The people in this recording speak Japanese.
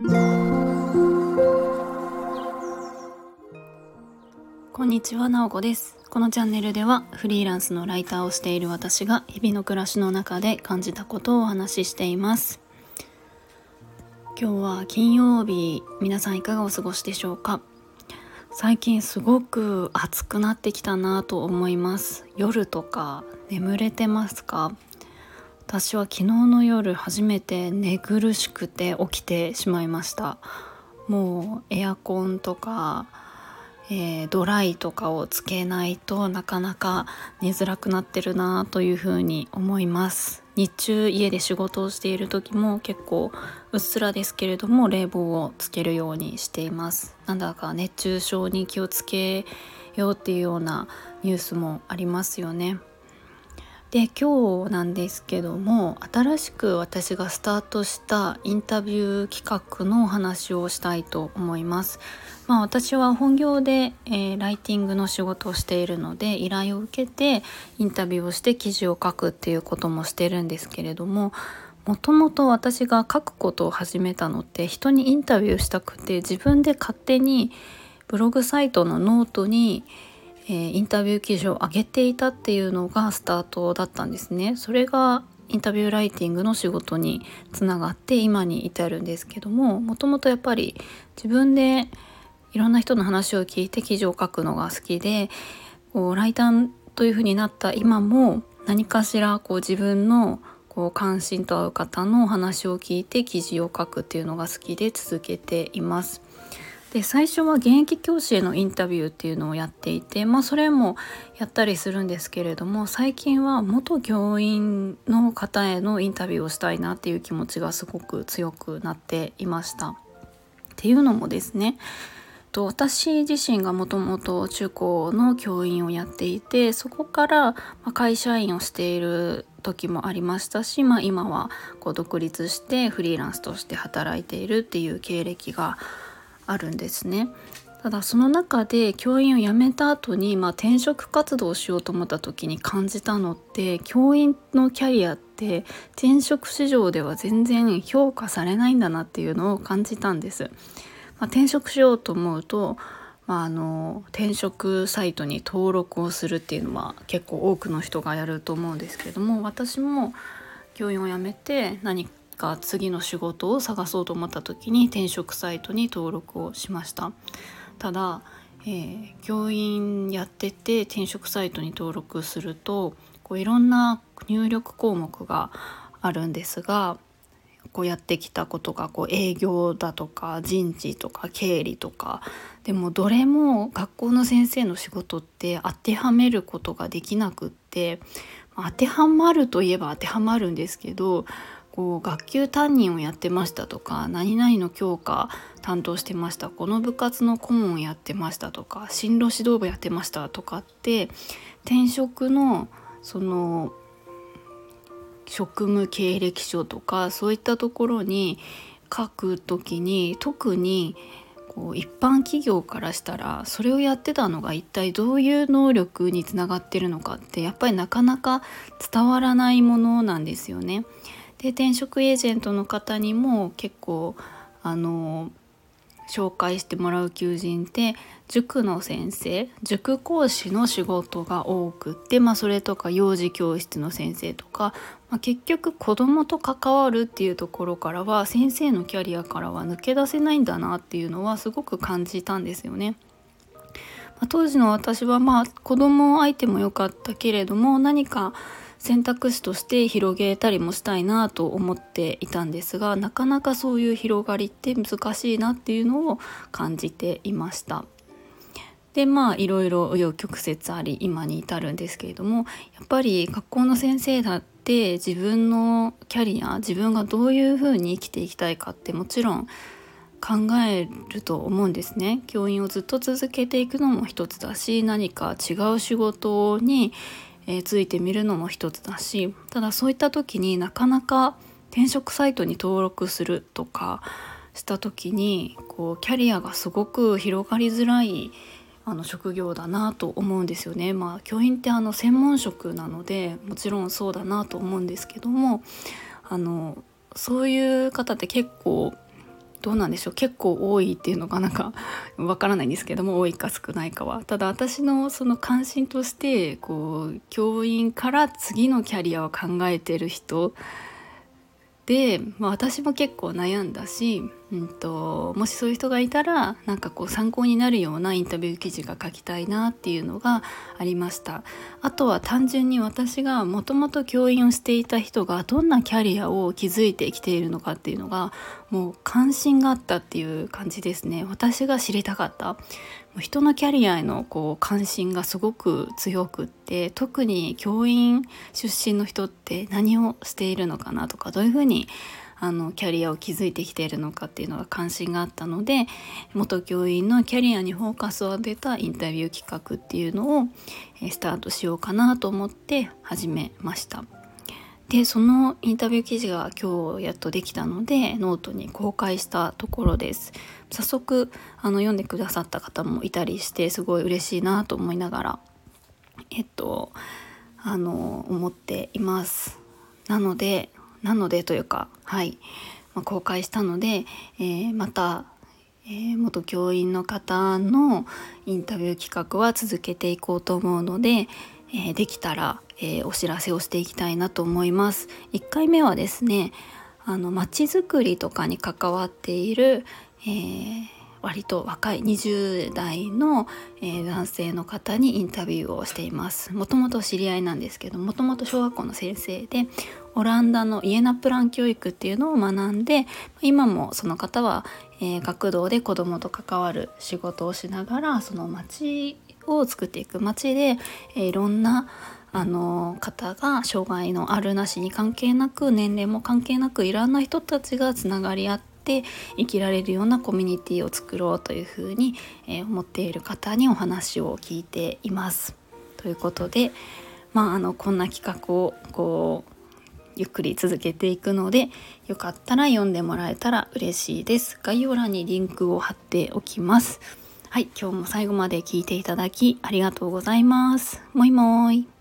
こんにちは、なおこです。このチャンネルではフリーランスのライターをしている私が日々の暮らしの中で感じたことをお話ししています。今日は金曜日、皆さんいかがお過ごしでしょうか？最近すごく暑くなってきたなと思います。夜とか眠れてますか？私は昨日の夜初めて寝苦しくて起きてしまいました。もうエアコンとか、えードライとかをつけないとなかなか寝づらくなってるなというふうに思います。日中家で仕事をしている時も結構うっすらですけれども冷房をつけるようにしています。なんだか熱中症に気をつけようっていうようなニュースもありますよね。で今日なんですけども新しく私がスタートしたインタビュー企画のお話をしたいと思います。まあ、私は本業で、えーライティングの仕事をしているので依頼を受けてインタビューをして記事を書くっていうこともしてるんですけれどももともと私が書くことを始めたのって人にインタビューしたくて自分で勝手にブログサイトのノートにえーインタビュー記事を上げていたっていうのがスタートだったんですね。それがインタビューライティングの仕事につながって今に至るんですけどももともとやっぱり自分でいろんな人の話を聞いて記事を書くのが好きでこうライターというふうになった今も何かしらこう自分のこう関心と合う方のお話を聞いて記事を書くっていうのが好きで続けています。で最初は現役教師へのインタビューっていうのをやっていて、まあ、それもやったりするんですけれども最近は元教員の方へのインタビューをしたいなっていう気持ちがすごく強くなっていました。っていうのもですね私自身がもともと中高の教員をやっていてそこから会社員をしている時もありましたし、まあ、今はこう独立してフリーランスとして働いているっていう経歴があるんですね。ただその中で教員を辞めた後に、まあ、転職活動をしようと思った時に感じたのって教員のキャリアって転職市場では全然評価されないんだなっていうのを感じたんです。まあ、転職しようと思うと、まあ、あの転職サイトに登録をするっていうのは結構多くの人がやると思うんですけれども私も教員を辞めて何か次の仕事を探そうと思った時に転職サイトに登録をしました。ただ、えー教員やってて転職サイトに登録するとこういろんな入力項目があるんですがこうやってきたことがこう営業だとか人事とか経理とかでもどれも学校の先生の仕事って当てはめることができなくって当てはまるといえば当てはまるんですけどこう学級担任をやってましたとか何々の教科担当してましたこの部活の顧問をやってましたとか進路指導部やってましたとかって転職のその職務経歴書とかそういったところに書くときに特にこう一般企業からしたらそれをやってたのが一体どういう能力につながってるのかってやっぱりなかなか伝わらないものなんですよね。で転職エージェントの方にも結構あの紹介してもらう求人って塾の先生塾講師の仕事が多くって、まあ、それとか幼児教室の先生とか、まあ、結局子どもと関わるっていうところからは先生のキャリアからは抜け出せないんだなっていうのはすごく感じたんですよね。まあ当時の私はまあ子供相手も良かったけれども何か選択肢として広げたりもしたいなと思っていたんですがなかなかそういう広がりって難しいなっていうのを感じていました。でまあいろいろ紆余曲折あり今に至るんですけれどもやっぱり学校の先生だって自分のキャリア自分がどういうふうに生きていきたいかってもちろん考えると思うんですね教員をずっと続けていくのも一つだし何か違う仕事に、えーついてみるのも一つだしただそういった時になかなか転職サイトに登録するとかした時にこうキャリアがすごく広がりづらいあの職業だなと思うんですよね。まあ教員ってあの専門職なのでもちろんそうだなと思うんですけどもあのそういう方って結構どうなんでしょう。結構多いっていうのがなんか わからないんですけども多いか少ないかは。ただ私のその関心としてこう教員から次のキャリアを考えてる人で、まあ、私も結構悩んだし、うんと、もしそういう人がいたらなんかこう参考になるようなインタビュー記事が書きたいなっていうのがありました。あとは単純に私がもともと教員をしていた人がどんなキャリアを築いてきているのかっていうのがもう関心があったっていう感じですね。私が知りたかった。人のキャリアへのこう関心がすごく強くって特に教員出身の人って何をしているのかなとかどういうふうにあのキャリアを築いてきているのかっていうのが関心があったので元教員のキャリアにフォーカスを当てたインタビュー企画っていうのをスタートしようかなと思って始めました。でそのインタビュー記事が今日やっとできたのでノートに公開したところです早速あの読んでくださった方もいたりしてすごい嬉しいなと思いながらえっとあの思っていますなのでなのでというかはい、まあ、公開したので、えー、またえー、元教員の方のインタビュー企画は続けていこうと思うので、えー、できたらえー、お知らせをしていきたいなと思います。1回目はですねあの街づくりとかに関わっている、えー、割と若い20代の、えー、男性の方にインタビューをしていますもともと知り合いなんですけどもともと小学校の先生でオランダのイエナプラン教育っていうのを学んで今もその方は、えー、学童で子どもと関わる仕事をしながらその町を作っていく町で、えー、いろんなあの方が障害のあるなしに関係なく年齢も関係なくいろんな人たちがつながり合って生きられるようなコミュニティを作ろうというふうに、え、思っている方にお話を聞いています。ということで、まあ、あのこんな企画をこうゆっくり続けていくのでよかったら読んでもらえたら嬉しいです。概要欄にリンクを貼っておきます。はい、今日も最後まで聞いていただきありがとうございます。もいもーい。